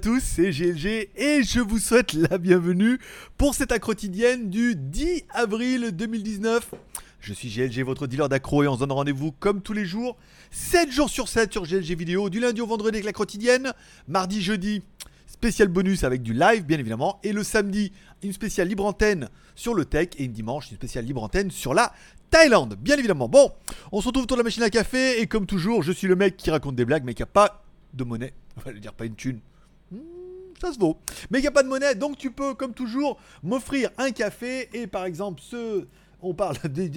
tous, c'est GLG et je vous souhaite la bienvenue pour cette accro quotidienne du 10 avril 2019. Je suis GLG, votre dealer d'accro et on se donne rendez-vous comme tous les jours, 7 jours sur 7 sur GLG vidéo, du lundi au vendredi avec la quotidienne, mardi, jeudi, spécial bonus avec du live bien évidemment, et le samedi, une spéciale libre antenne sur le tech et une dimanche, une spéciale libre antenne sur la Thaïlande, bien évidemment. Bon, on se retrouve autour de la machine à café et comme toujours, je suis le mec qui raconte des blagues mais qui a pas de monnaie. On va dire pas une thune. Hmm, ça se vaut. Mais il n'y a pas de monnaie, donc tu peux, comme toujours, m'offrir un café. Et par exemple, ce. On parle des.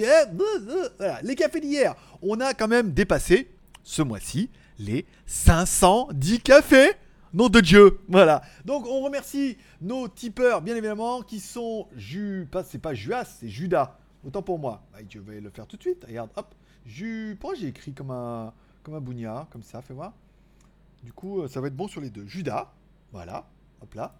Les cafés d'hier. On a quand même dépassé, ce mois-ci, les 510 cafés. Nom de Dieu, voilà. Donc on remercie nos tipeurs, bien évidemment, qui sont Ju... Pas, c'est pas Juas, c'est Judas. Autant pour moi. Bah, je vais le faire tout de suite. Regarde, hop. Ju... Pourquoi j'ai écrit comme un, comme un bougnard, comme ça, fais voir. Du coup, euh, ça va être bon sur les deux. Judas, voilà, hop là.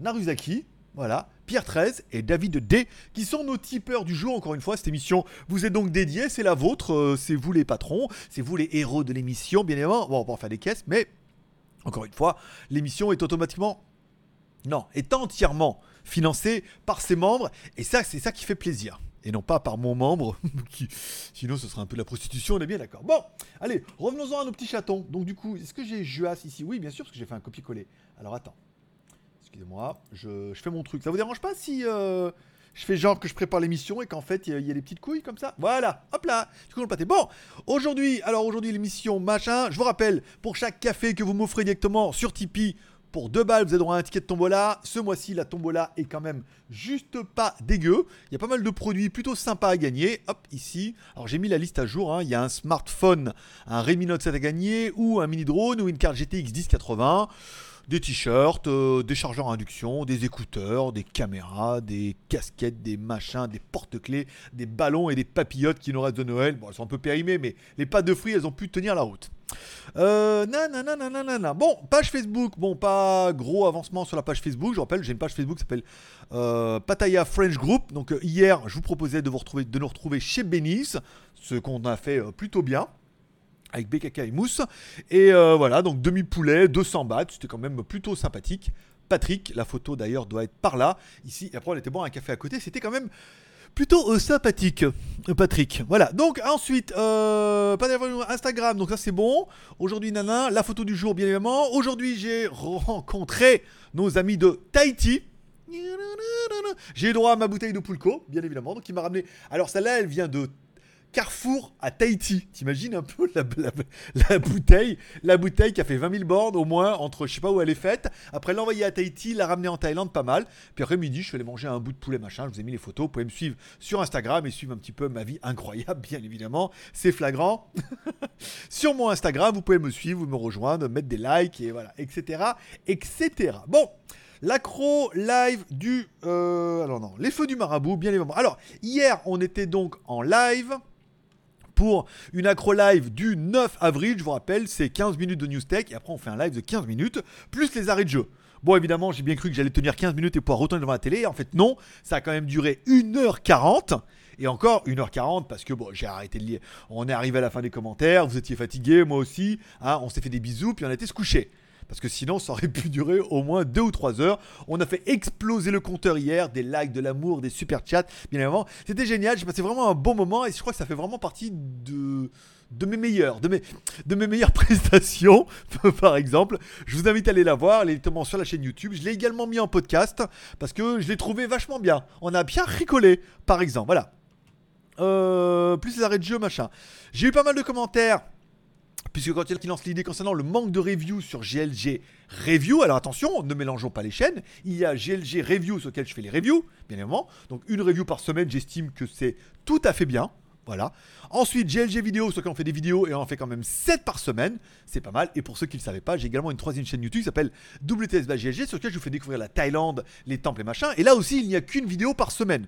Naruzaki, voilà. Pierre 13 et David D, qui sont nos tipeurs du jour. Encore une fois, cette émission vous est donc dédiée, c'est la vôtre, euh, c'est vous les patrons, c'est vous les héros de l'émission, bien évidemment. Bon, on va en faire des caisses, mais encore une fois, l'émission est automatiquement, non, est entièrement financée par ses membres, et ça, c'est ça qui fait plaisir et non pas par mon membre, qui, sinon ce serait un peu de la prostitution, on est bien d'accord. Bon, allez, revenons-en à nos petits chatons. Donc du coup, est-ce que j'ai Juas ici? Oui, bien sûr, parce que j'ai fait un copier-coller. Alors attends, excusez-moi, je, fais mon truc. Ça vous dérange pas si euh, je fais genre que je prépare l'émission et qu'en fait il y, a des petites couilles comme ça? Voilà, hop là, du coup le pâté. Bon, aujourd'hui, alors aujourd'hui l'émission machin, je vous rappelle, pour chaque café que vous m'offrez directement sur Tipeee, pour 2 balles, vous avez droit à un ticket de tombola. Ce mois-ci, la tombola est quand même juste pas dégueu. Il y a pas mal de produits plutôt sympas à gagner. Hop, ici. Alors j'ai mis la liste à jour. Hein. Il y a un smartphone, un Redmi Note 7 à gagner, ou un mini drone, ou une carte GTX 1080 des t-shirts, euh, des chargeurs à induction, des écouteurs, des caméras, des casquettes, des machins, des porte-clés, des ballons et des papillotes qui nous restent de Noël. Bon, elles sont un peu périmées, mais les pâtes de fruits, elles ont pu tenir la route. Euh, nanana, Bon, page Facebook. Bon, pas gros avancement sur la page Facebook. Je rappelle, j'ai une page Facebook qui s'appelle euh, Pataya French Group. Donc euh, hier, je vous proposais de, vous retrouver, de nous retrouver chez Benis, ce qu'on a fait euh, plutôt bien avec BKK et mousse. Et voilà, donc demi-poulet, 200 bahts, c'était quand même plutôt sympathique. Patrick, la photo d'ailleurs doit être par là. Ici, après on était bon un café à côté, c'était quand même plutôt euh, sympathique, euh, Patrick. Voilà. Donc ensuite, euh, Instagram. Donc ça c'est bon. Aujourd'hui, nana, la photo du jour, bien évidemment. Aujourd'hui, j'ai rencontré nos amis de Tahiti. J'ai droit à ma bouteille de Pulco, bien évidemment. Donc il m'a ramené. Alors celle-là, elle vient de Carrefour à Tahiti. T'imagines un peu la, bouteille La bouteille qui a fait 20 000 bornes au moins entre je sais pas où elle est faite. Après l'envoyer à Tahiti, la ramener en Thaïlande, pas mal. Puis après midi, je suis allé manger un bout de poulet machin. Je vous ai mis les photos. Vous pouvez me suivre sur Instagram et suivre un petit peu ma vie incroyable, bien évidemment. C'est flagrant. sur mon Instagram, vous pouvez me suivre, vous me rejoindre, mettre des likes et voilà, etc. etc. Bon. L'accro live du... Euh, alors non, les feux du marabout, bien évidemment. Alors, hier, on était donc en live pour une accro live du 9 avril. Je vous rappelle, c'est 15 minutes de news tech et après on fait un live de 15 minutes plus les arrêts de jeu. Bon, évidemment, j'ai bien cru que j'allais tenir 15 minutes et pouvoir retourner devant la télé. En fait, non, ça a quand même duré 1h40. Et encore 1h40 parce que bon, j'ai arrêté de lire. On est arrivé à la fin des commentaires, vous étiez fatigué, moi aussi. Hein, on s'est fait des bisous, puis on a été se coucher parce que sinon ça aurait pu durer au moins 2 ou 3 heures. On a fait exploser le compteur hier, des likes, de l'amour, des super chats, bien évidemment. C'était génial, j'ai passé vraiment un bon moment et je crois que ça fait vraiment partie de mes mes, de mes meilleures prestations, par exemple. Je vous invite à aller la voir, elle est notamment sur la chaîne YouTube. Je l'ai également mis en podcast parce que je l'ai trouvé vachement bien. On a bien rigolé, par exemple. Voilà. Euh, plus les arrêts de jeu, machin. J'ai eu pas mal de commentaires puisque quand il lance l'idée concernant le manque de review sur GLG Review, alors attention, ne mélangeons pas les chaînes, il y a GLG Review sur lequel je fais les reviews, bien évidemment, donc une review par semaine, j'estime que c'est tout à fait bien, voilà. Ensuite, GLG Vidéo, sur lequel on fait des vidéos et on en fait quand même 7 par semaine. C'est pas mal. Et pour ceux qui ne le savaient pas, j'ai également une troisième chaîne YouTube qui s'appelle WTS GLG, sur laquelle je vous fais découvrir la Thaïlande, les temples et machin. Et là aussi, il n'y a qu'une vidéo par semaine.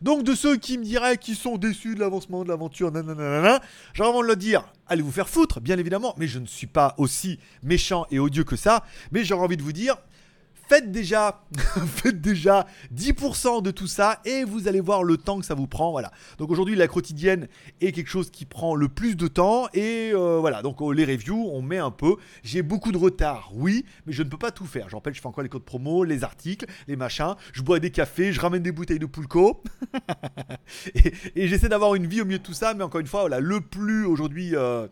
Donc de ceux qui me diraient qu'ils sont déçus de l'avancement de l'aventure, nanana, j'ai vraiment de le dire, allez vous faire foutre, bien évidemment, mais je ne suis pas aussi méchant et odieux que ça, mais j'aurais envie de vous dire, faites déjà, faites déjà 10% de tout ça et vous allez voir le temps que ça vous prend. Voilà. Donc aujourd'hui, la quotidienne est quelque chose qui prend le plus de temps et euh, voilà. Donc euh, les reviews, on met un peu. J'ai beaucoup de retard, oui, mais je ne peux pas tout faire. Je rappelle, je fais encore les codes promo, les articles, les machins. Je bois des cafés, je ramène des bouteilles de Poulco et, j'essaie d'avoir une vie au milieu de tout ça. Mais encore une fois, voilà, le plus aujourd'hui. Euh,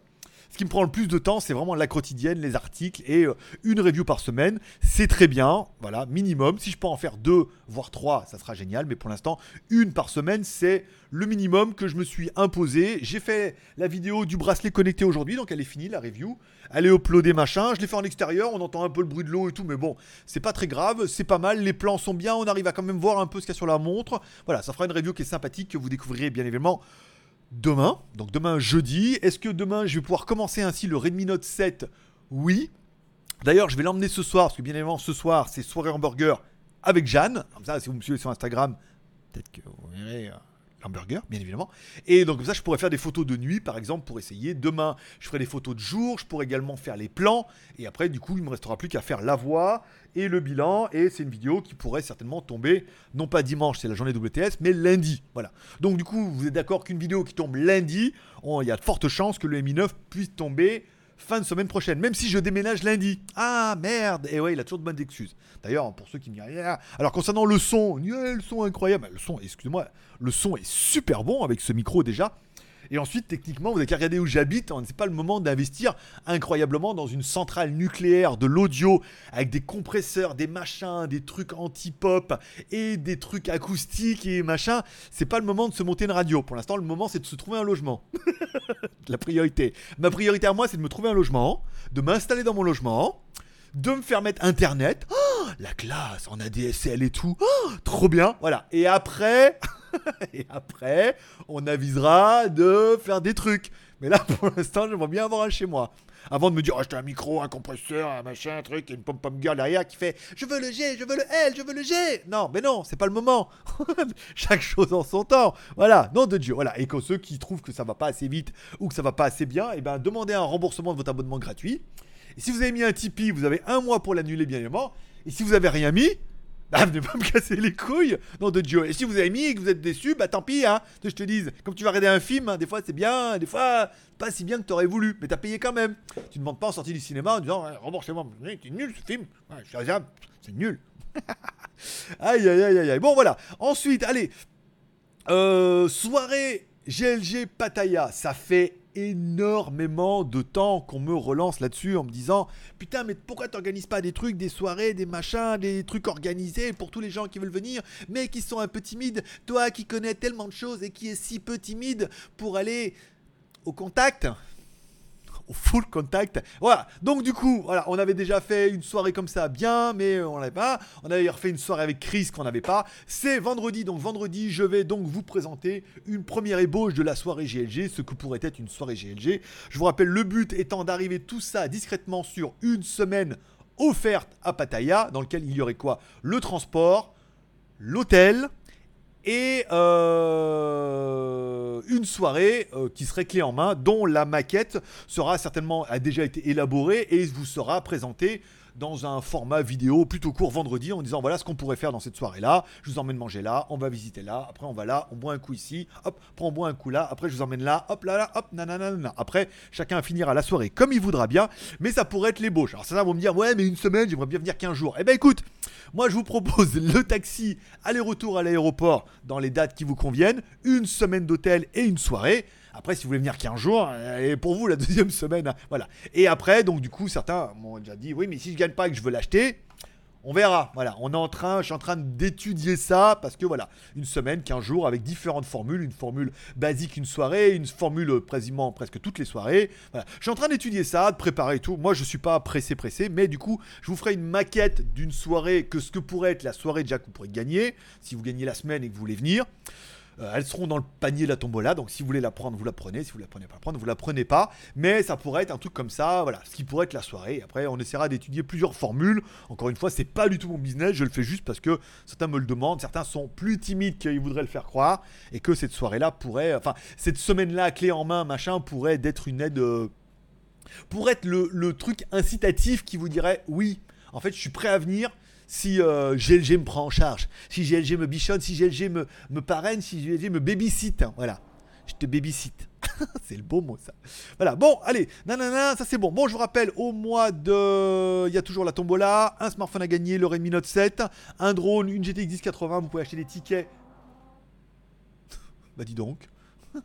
ce qui me prend le plus de temps, c'est vraiment la quotidienne, les articles et euh, une review par semaine. C'est très bien, voilà, minimum. Si je peux en faire deux, voire trois, ça sera génial. Mais pour l'instant, une par semaine, c'est le minimum que je me suis imposé. J'ai fait la vidéo du bracelet connecté aujourd'hui, donc elle est finie, la review. Elle est uploadée, machin. Je l'ai fait en extérieur, on entend un peu le bruit de l'eau et tout, mais bon, c'est pas très grave, c'est pas mal. Les plans sont bien, on arrive à quand même voir un peu ce qu'il y a sur la montre. Voilà, ça fera une review qui est sympathique, que vous découvrirez bien évidemment demain, donc demain jeudi. Est-ce que demain je vais pouvoir commencer ainsi le Redmi Note 7 Oui. D'ailleurs, je vais l'emmener ce soir, parce que bien évidemment, ce soir, c'est soirée hamburger avec Jeanne. Comme ça, si vous me suivez sur Instagram, peut-être que vous verrez euh, hamburger, bien évidemment. Et donc comme ça, je pourrais faire des photos de nuit, par exemple, pour essayer. Demain, je ferai des photos de jour, je pourrais également faire les plans. Et après, du coup, il me restera plus qu'à faire la voix et le bilan. Et c'est une vidéo qui pourrait certainement tomber, non pas dimanche, c'est la journée WTS, mais lundi. Voilà. Donc du coup, vous êtes d'accord qu'une vidéo qui tombe lundi, il y a de fortes chances que le Mi 9 puisse tomber fin de semaine prochaine, même si je déménage lundi. Ah merde Et ouais, il a toujours de bonnes excuses. D'ailleurs, pour ceux qui me disent rien. Alors concernant le son, le son incroyable. Le son, excusez-moi, le son est super bon avec ce micro déjà. Et ensuite, techniquement, vous n'avez qu'à regarder où j'habite. Hein. C'est pas le moment d'investir incroyablement dans une centrale nucléaire de l'audio avec des compresseurs, des machins, des trucs anti-pop et des trucs acoustiques et machin. C'est pas le moment de se monter une radio. Pour l'instant, le moment, c'est de se trouver un logement. La priorité. Ma priorité à moi, c'est de me trouver un logement, de m'installer dans mon logement de me faire mettre internet. Oh, la classe en ADSL et tout. Oh, trop bien. Voilà. Et après, et après, on avisera de faire des trucs. Mais là, pour l'instant, j'aimerais bien avoir un chez moi. Avant de me dire, oh, j'ai un micro, un compresseur, un machin, un truc, et une pom-pom girl derrière qui fait Je veux le G, je veux le L, je veux le G. Non, mais non, c'est pas le moment. Chaque chose en son temps. Voilà, nom de Dieu. Voilà. Et que ceux qui trouvent que ça va pas assez vite ou que ça va pas assez bien, eh ben, demandez un remboursement de votre abonnement gratuit. Et si vous avez mis un Tipeee, vous avez un mois pour l'annuler, bien évidemment. Et si vous avez rien mis, bah, venez pas me casser les couilles, nom de Dieu. Et si vous avez mis et que vous êtes déçu, bah tant pis, hein. Je te dise, comme tu vas regarder un film, hein, des fois c'est bien, des fois pas si bien que tu aurais voulu, mais t'as payé quand même. Tu ne demandes pas en sortie du cinéma en disant, remboursez-moi, c'est nul ce film, c'est nul. aïe aïe aïe aïe. Bon voilà. Ensuite, allez, euh, soirée GLG Pattaya, ça fait énormément de temps qu'on me relance là-dessus en me disant putain mais pourquoi t'organises pas des trucs, des soirées, des machins, des trucs organisés pour tous les gens qui veulent venir mais qui sont un peu timides, toi qui connais tellement de choses et qui est si peu timide pour aller au contact au full contact. Voilà. Donc du coup, voilà, on avait déjà fait une soirée comme ça bien, mais on l'avait pas. On avait refait une soirée avec Chris qu'on n'avait pas. C'est vendredi, donc vendredi, je vais donc vous présenter une première ébauche de la soirée GLG, ce que pourrait être une soirée GLG. Je vous rappelle, le but étant d'arriver tout ça discrètement sur une semaine offerte à Pattaya, dans lequel il y aurait quoi? Le transport, l'hôtel et euh, une soirée euh, qui serait clé en main, dont la maquette sera certainement a déjà été élaborée et vous sera présentée dans un format vidéo plutôt court vendredi en disant voilà ce qu'on pourrait faire dans cette soirée là, je vous emmène manger là, on va visiter là, après on va là, on boit un coup ici, hop, après on boit un coup là, après je vous emmène là, hop là là, hop, nanana. Après chacun finira la soirée comme il voudra bien, mais ça pourrait être l'ébauche. Alors ça va me dire ouais mais une semaine j'aimerais bien venir 15 jours. Eh ben écoute, moi, je vous propose le taxi aller-retour à l'aéroport dans les dates qui vous conviennent, une semaine d'hôtel et une soirée. Après, si vous voulez venir 15 jours, euh, et pour vous, la deuxième semaine, hein, voilà. Et après, donc, du coup, certains m'ont déjà dit, oui, mais si je gagne pas et que je veux l'acheter, on verra. Voilà, on est en train, je suis en train d'étudier ça parce que voilà, une semaine, 15 jours avec différentes formules, une formule basique une soirée, une formule quasiment presque toutes les soirées. Voilà, je suis en train d'étudier ça, de préparer tout. Moi, je suis pas pressé pressé, mais du coup, je vous ferai une maquette d'une soirée que ce que pourrait être la soirée déjà que vous pourrez gagner si vous gagnez la semaine et que vous voulez venir. Euh, elles seront dans le panier de la tombola, donc si vous voulez la prendre, vous la prenez. Si vous la prenez pas prendre, vous la prenez pas. Mais ça pourrait être un truc comme ça, voilà, ce qui pourrait être la soirée. Après, on essaiera d'étudier plusieurs formules. Encore une fois, c'est pas du tout mon business, je le fais juste parce que certains me le demandent, certains sont plus timides qu'ils voudraient le faire croire, et que cette soirée-là pourrait, enfin, cette semaine-là, clé en main, machin, pourrait être une aide, euh, pour être le truc incitatif qui vous dirait oui, en fait, je suis prêt à venir si euh, GLG me prend en charge, si GLG me bichonne, si GLG me, me parraine, si GLG me babysit. Voilà. Je te babysit. c'est le beau mot ça. Voilà, bon, allez, nanana, ça c'est bon. Bon, je vous rappelle, au mois de. Il y a toujours la tombola, un smartphone à gagner, le Redmi Note 7, un drone, une GTX 1080, vous pouvez acheter des tickets. bah dis donc.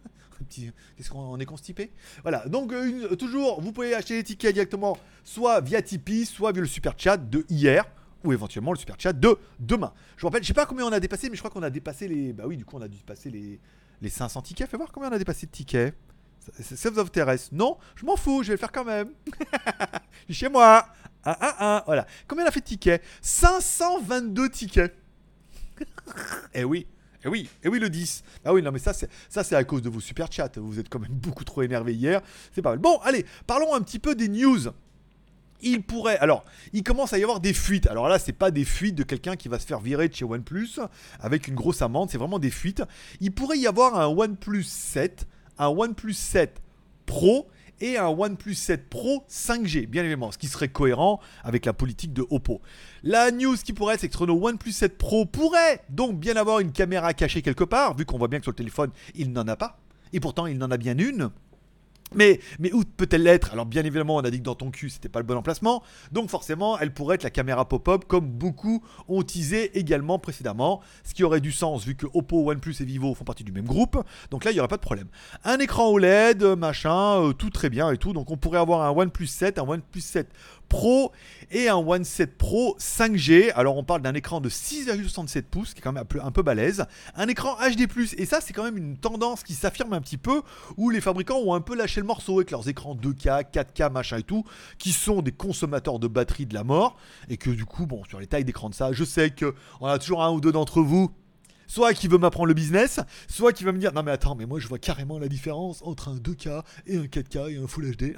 Qu'est-ce qu'on est constipé? Voilà, donc euh, toujours, vous pouvez acheter les tickets directement, soit via Tipeee, soit via le super chat de hier, ou éventuellement le super chat de demain. Je vous rappelle, je sais pas combien on a dépassé, mais je crois qu'on a dépassé les. Bah oui, du coup, on a dû passer les, les 500 tickets. Fais voir combien on a dépassé de tickets. Ça, vous intéresse Non Je m'en fous, je vais le faire quand même. chez moi. 1, 1, 1. Voilà. Combien on a fait de tickets? 522 tickets. eh oui. Eh oui, eh oui, le 10. Ah oui, non, mais ça, c'est, ça, c'est à cause de vos super chats. Vous êtes quand même beaucoup trop énervé hier. C'est pas mal. Bon, allez, parlons un petit peu des news. Il pourrait. Alors, il commence à y avoir des fuites. Alors là, c'est pas des fuites de quelqu'un qui va se faire virer de chez OnePlus avec une grosse amende. C'est vraiment des fuites. Il pourrait y avoir un OnePlus 7, un OnePlus 7 Pro et un OnePlus 7 Pro 5G, bien évidemment, ce qui serait cohérent avec la politique de Oppo. La news qui pourrait être, c'est que notre OnePlus 7 Pro pourrait donc bien avoir une caméra cachée quelque part, vu qu'on voit bien que sur le téléphone, il n'en a pas. Et pourtant, il n'en a bien une. Mais, où peut-elle l'être? Alors bien évidemment, on a dit que dans ton cul, c'était pas le bon emplacement. Donc forcément, elle pourrait être la caméra pop-up, comme beaucoup ont teasé également précédemment. Ce qui aurait du sens, vu que Oppo, OnePlus et Vivo font partie du même groupe. Donc là, il n'y aurait pas de problème. Un écran OLED, machin, euh, tout très bien et tout. Donc on pourrait avoir un OnePlus 7, un OnePlus 7 Pro et un One 7 Pro 5G. Alors on parle d'un écran de 6,67 pouces qui est quand même un peu, un peu balèze. Un écran HD+, et ça c'est quand même une tendance qui s'affirme un petit peu, où les fabricants ont un peu lâché le morceau avec leurs écrans 2K, 4K, machin et tout, qui sont des consommateurs de batterie de la mort, et que du coup, bon, sur les tailles d'écran de ça, je sais qu'on a toujours un ou deux d'entre vous soit qui veut m'apprendre le business, soit qui va me dire non mais attends, mais moi je vois carrément la différence entre un 2K et un 4K et un Full HD.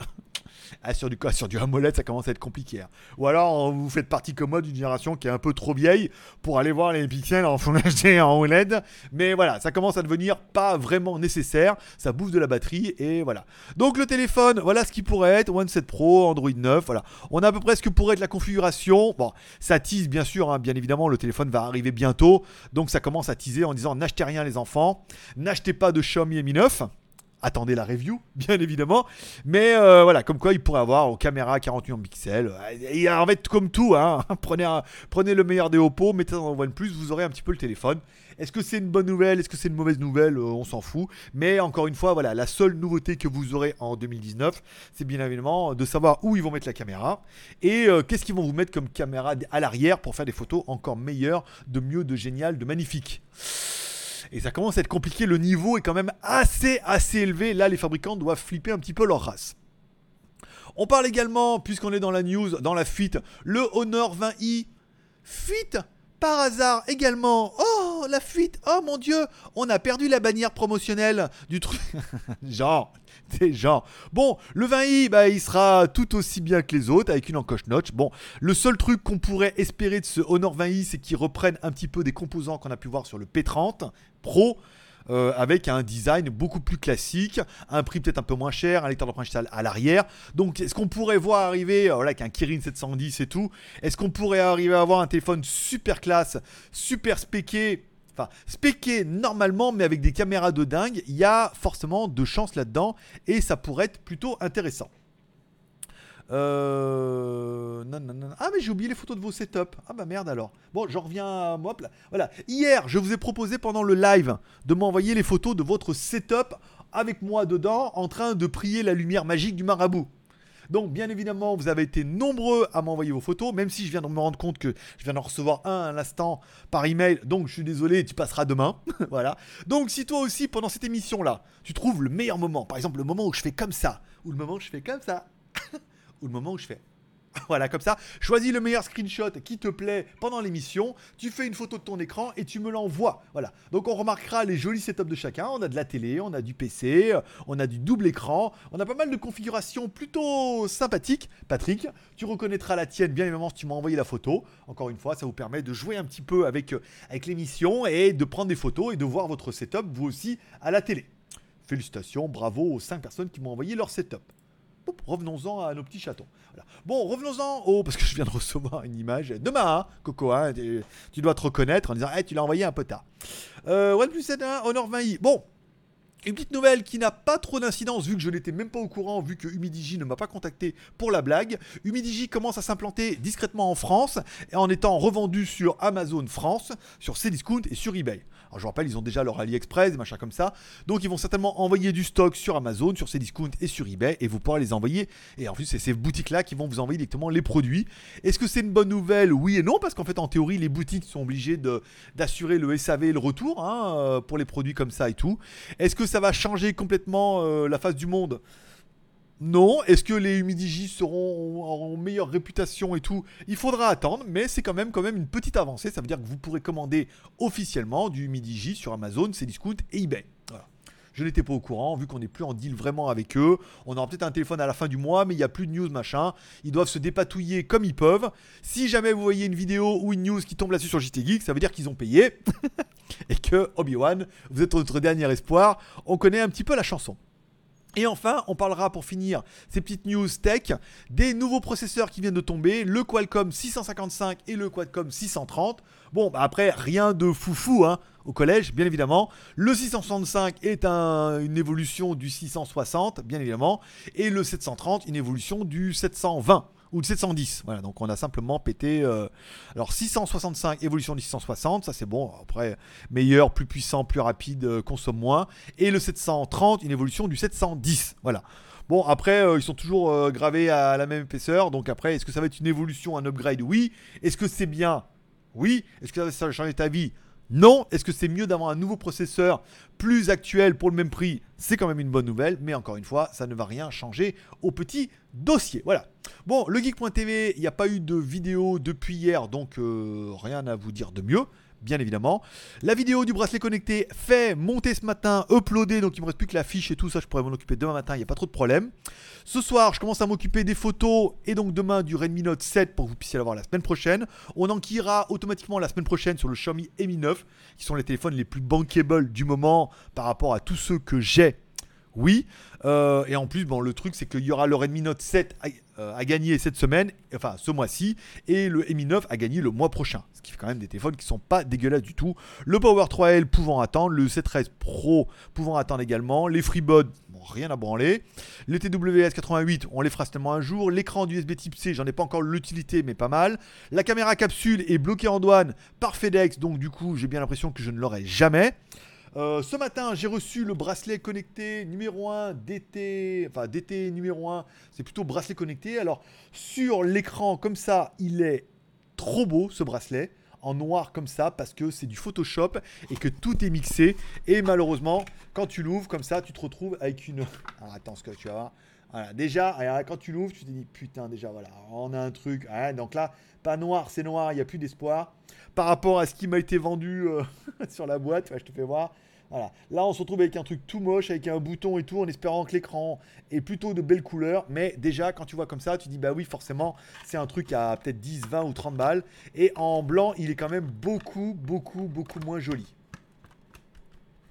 Ah, sur du quoi du AMOLED, ça commence à être compliqué. Hein. Ou alors, vous faites partie comme moi d'une génération qui est un peu trop vieille pour aller voir les pixels en Full HD en OLED. Mais voilà, ça commence à devenir pas vraiment nécessaire. Ça bouffe de la batterie et voilà. Donc le téléphone, voilà ce qui pourrait être. One 7 Pro, Android 9, voilà. On a à peu près ce que pourrait être la configuration. Bon, ça tease bien sûr, hein. bien évidemment, le téléphone va arriver bientôt. Donc ça commence à teaser en disant n'achetez rien les enfants, n'achetez pas de Xiaomi Mi 9 attendez la review, bien évidemment. Mais euh, voilà, comme quoi il pourrait avoir aux caméras 48 pixels. Et en fait, comme tout, hein, prenez, le meilleur des Oppo, mettez dans OnePlus, vous aurez un petit peu le téléphone. Est-ce que c'est une bonne nouvelle? Est-ce que c'est une mauvaise nouvelle? Euh, On s'en fout. Mais encore une fois, voilà, la seule nouveauté que vous aurez en 2019, c'est bien évidemment de savoir où ils vont mettre la caméra et euh, qu'est-ce qu'ils vont vous mettre comme caméra à l'arrière pour faire des photos encore meilleures, de mieux, de génial, de magnifique. Et ça commence à être compliqué, le niveau est quand même assez assez élevé. Là, les fabricants doivent flipper un petit peu leur race. On parle également, puisqu'on est dans la news, dans la fuite, le Honor 20i. Fuite par hasard également. Oh, la fuite. Oh mon dieu, on a perdu la bannière promotionnelle du truc. genre, des gens. Bon, le 20i, bah, il sera tout aussi bien que les autres, avec une encoche notch. Bon, le seul truc qu'on pourrait espérer de ce Honor 20i, c'est qu'il reprenne un petit peu des composants qu'on a pu voir sur le P30 Pro. Euh, avec un design beaucoup plus classique, un prix peut-être un peu moins cher, un lecteur d'empreinte digitale à l'arrière. Donc, est-ce qu'on pourrait voir arriver, voilà, avec un Kirin 710 et tout, est-ce qu'on pourrait arriver à avoir un téléphone super classe, super spéqué enfin normalement mais avec des caméras de dingue, il y a forcément de chance là-dedans et ça pourrait être plutôt intéressant. Euh... Non, non, non. Ah mais j'ai oublié les photos de vos setups. Ah bah merde alors. Bon, j'en reviens à moi. Voilà. Hier, je vous ai proposé pendant le live de m'envoyer les photos de votre setup avec moi dedans en train de prier la lumière magique du marabout. Donc, bien évidemment, vous avez été nombreux à m'envoyer vos photos, même si je viens de me rendre compte que je viens d'en recevoir un à l'instant par email. Donc, je suis désolé, tu passeras demain. voilà. Donc, si toi aussi, pendant cette émission-là, tu trouves le meilleur moment, par exemple, le moment où je fais comme ça, ou le moment où je fais comme ça, ou le moment où je fais Voilà, comme ça, choisis le meilleur screenshot qui te plaît pendant l'émission, tu fais une photo de ton écran et tu me l'envoies. Voilà. Donc on remarquera les jolis setups de chacun. On a de la télé, on a du PC, on a du double écran, on a pas mal de configurations plutôt sympathiques. Patrick, tu reconnaîtras la tienne bien évidemment si tu m'as envoyé la photo. Encore une fois, ça vous permet de jouer un petit peu avec, euh, avec l'émission et de prendre des photos et de voir votre setup vous aussi à la télé. Félicitations, bravo aux 5 personnes qui m'ont envoyé leur setup. Revenons-en à nos petits chatons. Bon, revenons-en au. Parce que je viens de recevoir une image. Demain, hein, Coco, tu, dois te reconnaître en disant hey, tu l'as envoyé un peu tard. Euh, OnePlus 7 Honor 20i. Bon, une petite nouvelle qui n'a pas trop d'incidence vu que je n'étais même pas au courant, vu que Humidigi ne m'a pas contacté pour la blague. Humidigi commence à s'implanter discrètement en France en étant revendu sur Amazon France, sur Cdiscount et sur eBay. Alors je vous rappelle, ils ont déjà leur AliExpress, des machins comme ça. Donc ils vont certainement envoyer du stock sur Amazon, sur Cdiscount et sur eBay et vous pourrez les envoyer. Et en plus, c'est ces boutiques-là qui vont vous envoyer directement les produits. Est-ce que c'est une bonne nouvelle? Oui et non, parce qu'en fait, en théorie, les boutiques sont obligées d'assurer le SAV et le retour hein, pour les produits comme ça et tout. Est-ce que ça va changer complètement euh, la face du monde? Non. Est-ce que les Humidigi seront en meilleure réputation et tout? Il faudra attendre, mais c'est quand même, quand même une petite avancée. Ça veut dire que vous pourrez commander officiellement du Humidigi sur Amazon, Cdiscount et eBay. Je n'étais pas au courant, vu qu'on n'est plus en deal vraiment avec eux. On aura peut-être un téléphone à la fin du mois, mais il n'y a plus de news machin. Ils doivent se dépatouiller comme ils peuvent. Si jamais vous voyez une vidéo ou une news qui tombe là-dessus sur JT Geek, ça veut dire qu'ils ont payé. et que Obi-Wan, vous êtes notre dernier espoir. On connaît un petit peu la chanson. Et enfin, on parlera pour finir ces petites news tech des nouveaux processeurs qui viennent de tomber, le Qualcomm 655 et le Qualcomm 630. Bon, bah après, rien de foufou hein, au collège, bien évidemment. Le 665 est une évolution du 660, bien évidemment. Et le 730, une évolution du 720 ou de 710. Voilà, donc on a simplement pété. Euh, alors 665, évolution du 660, ça c'est bon. Après, meilleur, plus puissant, plus rapide, euh, consomme moins. Et le 730, une évolution du 710. Voilà. Bon, après, euh, ils sont toujours gravés à la même épaisseur. Donc après, est-ce que ça va être une évolution, un upgrade? Oui. Est-ce que c'est bien? Oui. Est-ce que ça va changer ta vie? Non, est-ce que c'est mieux d'avoir un nouveau processeur plus actuel pour le même prix? C'est quand même une bonne nouvelle, mais encore une fois, ça ne va rien changer au petit dossier. Voilà. Bon, le geek.tv, il n'y a pas eu de vidéo depuis hier, donc euh, rien à vous dire de mieux bien évidemment. La vidéo du bracelet connecté fait monter ce matin, uploadé, donc il me reste plus que la fiche et tout ça, je pourrais m'en occuper demain matin, il n'y a pas trop de problème. Ce soir, je commence à m'occuper des photos et donc demain du Redmi Note 7 pour que vous puissiez l'avoir la semaine prochaine. On enquillera automatiquement la semaine prochaine sur le Xiaomi Mi 9, qui sont les téléphones les plus bankable du moment par rapport à tous ceux que j'ai oui. Euh, et en plus, bon, le truc, c'est qu'il y aura le Redmi Note 7 euh, à, gagner cette semaine, enfin ce mois-ci, et le Mi 9 à gagner le mois prochain. Ce qui fait quand même des téléphones qui sont pas dégueulasses du tout. Le Power 3L pouvant attendre, le C13 Pro pouvant attendre également, les FreeBuds, rien à branler. Les TWS 88, on les fera certainement un jour. L'écran du USB Type C, j'en ai pas encore l'utilité, mais pas mal. La caméra capsule est bloquée en douane par FedEx, donc du coup, j'ai bien l'impression que je ne l'aurai jamais. Euh, ce matin, j'ai reçu le bracelet connecté numéro 1 d'été, enfin d'été numéro 1, c'est plutôt bracelet connecté. Alors, sur l'écran, comme ça, il est trop beau ce bracelet, en noir comme ça, parce que c'est du Photoshop et que tout est mixé. Et malheureusement, quand tu l'ouvres comme ça, tu te retrouves avec une. Ah, attends, ce que tu vas voir. Voilà, déjà, quand tu l'ouvres, tu te dis putain, déjà, voilà, on a un truc. donc là, pas noir, c'est noir, il n'y a plus d'espoir. Par rapport à ce qui m'a été vendu euh, sur la boîte, je te fais voir. Voilà. Là, on se retrouve avec un truc tout moche, avec un bouton et tout, en espérant que l'écran est plutôt de belles couleurs. Mais déjà, quand tu vois comme ça, tu dis, bah oui, forcément, c'est un truc à peut-être 10, 20 ou 30 balles. Et en blanc, il est quand même beaucoup, beaucoup, beaucoup moins joli.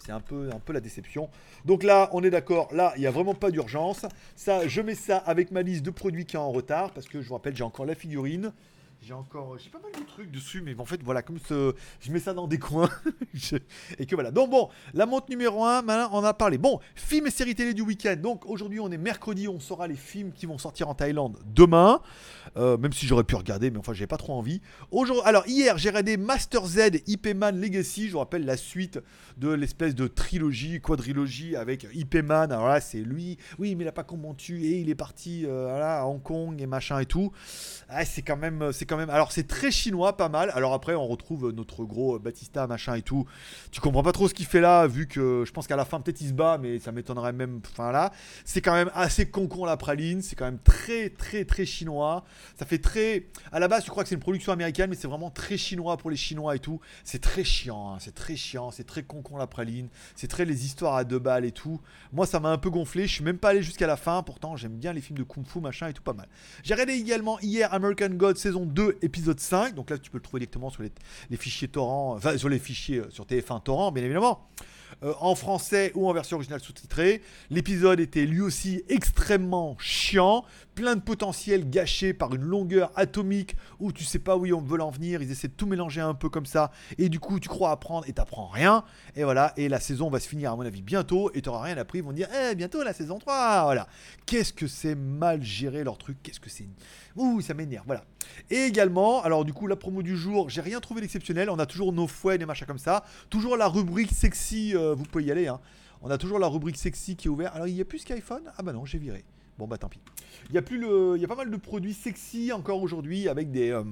C'est un peu, la déception. Donc là, on est d'accord. Là, il n'y a vraiment pas d'urgence. Ça, je mets ça avec ma liste de produits qui est en retard. Parce que je vous rappelle, j'ai encore la figurine. J'ai encore, j'ai pas mal de trucs dessus, mais en fait, voilà, comme ce, je mets ça dans des coins. et que voilà. Donc bon, la montre numéro 1, on en a parlé. Bon, films et séries télé du week-end. Donc aujourd'hui, on est mercredi, on saura les films qui vont sortir en Thaïlande demain. Euh, même si j'aurais pu regarder, mais enfin, j'ai pas trop envie. Alors hier, j'ai regardé Master Z IP Man Legacy. Je vous rappelle la suite de l'espèce de trilogie, quadrilogie avec IP Man. Alors là, c'est lui. Oui, mais il a pas combattu et il est parti euh, à Hong Kong et machin et tout. Ah, c'est quand même, quand même. Alors c'est très chinois, pas mal. Alors après, on retrouve notre gros Batista, machin et tout. Tu comprends pas trop ce qu'il fait là, vu que je pense qu'à la fin peut-être il se bat, mais ça m'étonnerait même. Enfin là, c'est quand même assez concon la praline. C'est quand même très, très, très chinois. Ça fait très. À la base, tu crois que c'est une production américaine, mais c'est vraiment très chinois pour les Chinois et tout. C'est très chiant, hein. c'est très chiant, c'est très concon la praline. C'est très les histoires à deux balles et tout. Moi, ça m'a un peu gonflé. Je suis même pas allé jusqu'à la fin. Pourtant, j'aime bien les films de kung fu, machin et tout pas mal. J'ai regardé également hier American God saison 2, épisode 5. Donc là, tu peux le trouver directement sur les, fichiers torrent, enfin sur les fichiers euh, sur TF1 torrent, bien évidemment. Euh, en français ou en version originale sous-titrée. L'épisode était lui aussi extrêmement chiant plein de potentiel gâché par une longueur atomique où tu sais pas où on veut en venir, ils essaient de tout mélanger un peu comme ça, et du coup tu crois apprendre et t'apprends rien, et voilà, et la saison va se finir à mon avis bientôt, et t'auras rien appris, ils vont dire, eh bientôt la saison 3, voilà. Qu'est-ce que c'est mal géré leur truc, qu'est-ce que c'est... Ouh, ça m'énerve, voilà. Et également, alors du coup la promo du jour, j'ai rien trouvé d'exceptionnel, on a toujours nos fouets, des machins comme ça, toujours la rubrique sexy, euh, vous pouvez y aller, hein. On a toujours la rubrique sexy qui est ouverte. Alors il n'y a plus Skyphone Ah bah non, j'ai viré. Bon bah tant pis. Il y a plus pas mal de produits sexy encore aujourd'hui avec des euh,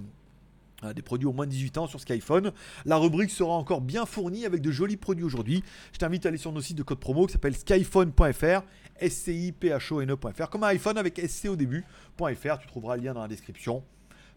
produits au moins de 18 ans sur Skyphone. La rubrique sera encore bien fournie avec de jolis produits aujourd'hui. Je t'invite à aller sur nos sites de code promo qui s'appelle skyphone.fr, s c i p h o n e.fr comme un iPhone avec SC au début.fr, tu trouveras le lien dans la description.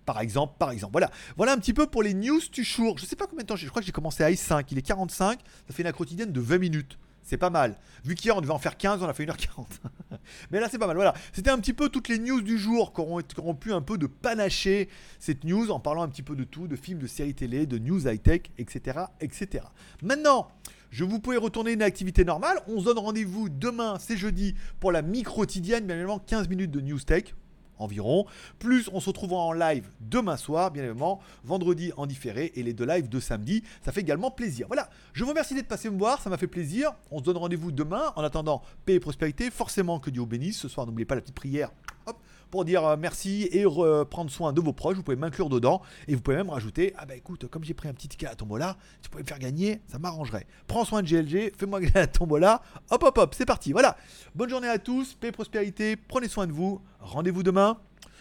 Par exemple, par exemple. Voilà. Voilà un petit peu pour les news du jour. Je sais pas combien de temps, je crois que j'ai commencé à i5, il est 45, ça fait une quotidienne de 20 minutes. C'est pas mal. Vu qu'hier on devait en faire 15, on a fait 1h40. Mais là c'est pas mal. Voilà. C'était un petit peu toutes les news du jour qui auront, pu un peu panacher cette news en parlant un petit peu de tout, de films, de séries télé, de news high-tech, etc., etc. Maintenant, je vous pouvez retourner une activité normale. On se donne rendez-vous demain, c'est jeudi, pour la mi-quotidienne, bien évidemment 15 minutes de news tech environ. Plus on se retrouvera en live demain soir, bien évidemment, vendredi en différé et les deux lives de samedi. Ça fait également plaisir. Voilà, je vous remercie d'être passé me voir, ça m'a fait plaisir. On se donne rendez-vous demain. En attendant, paix et prospérité. Forcément que Dieu vous bénisse. Ce soir, n'oubliez pas la petite prière. Hop, pour dire euh, merci et prendre soin de vos proches. Vous pouvez m'inclure dedans et vous pouvez même rajouter Ah bah écoute, comme j'ai pris un petit ticket à la tombola, tu pourrais me faire gagner, ça m'arrangerait. Prends soin de GLG, fais-moi gagner à la tombola. Hop, hop, hop, c'est parti. Voilà. Bonne journée à tous, paix et prospérité. Prenez soin de vous. Rendez-vous demain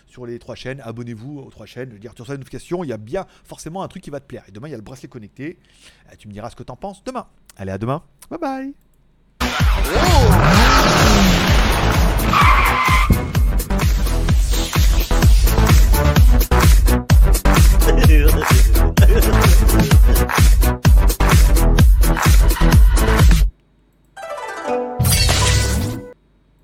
sur les trois chaînes. Abonnez-vous aux trois chaînes. Je veux dire, tu reçois notification. Il y a bien forcément un truc qui va te plaire. Et demain, il y a le bracelet connecté. Tu me diras ce que t'en penses demain. Allez, à demain. Bye bye.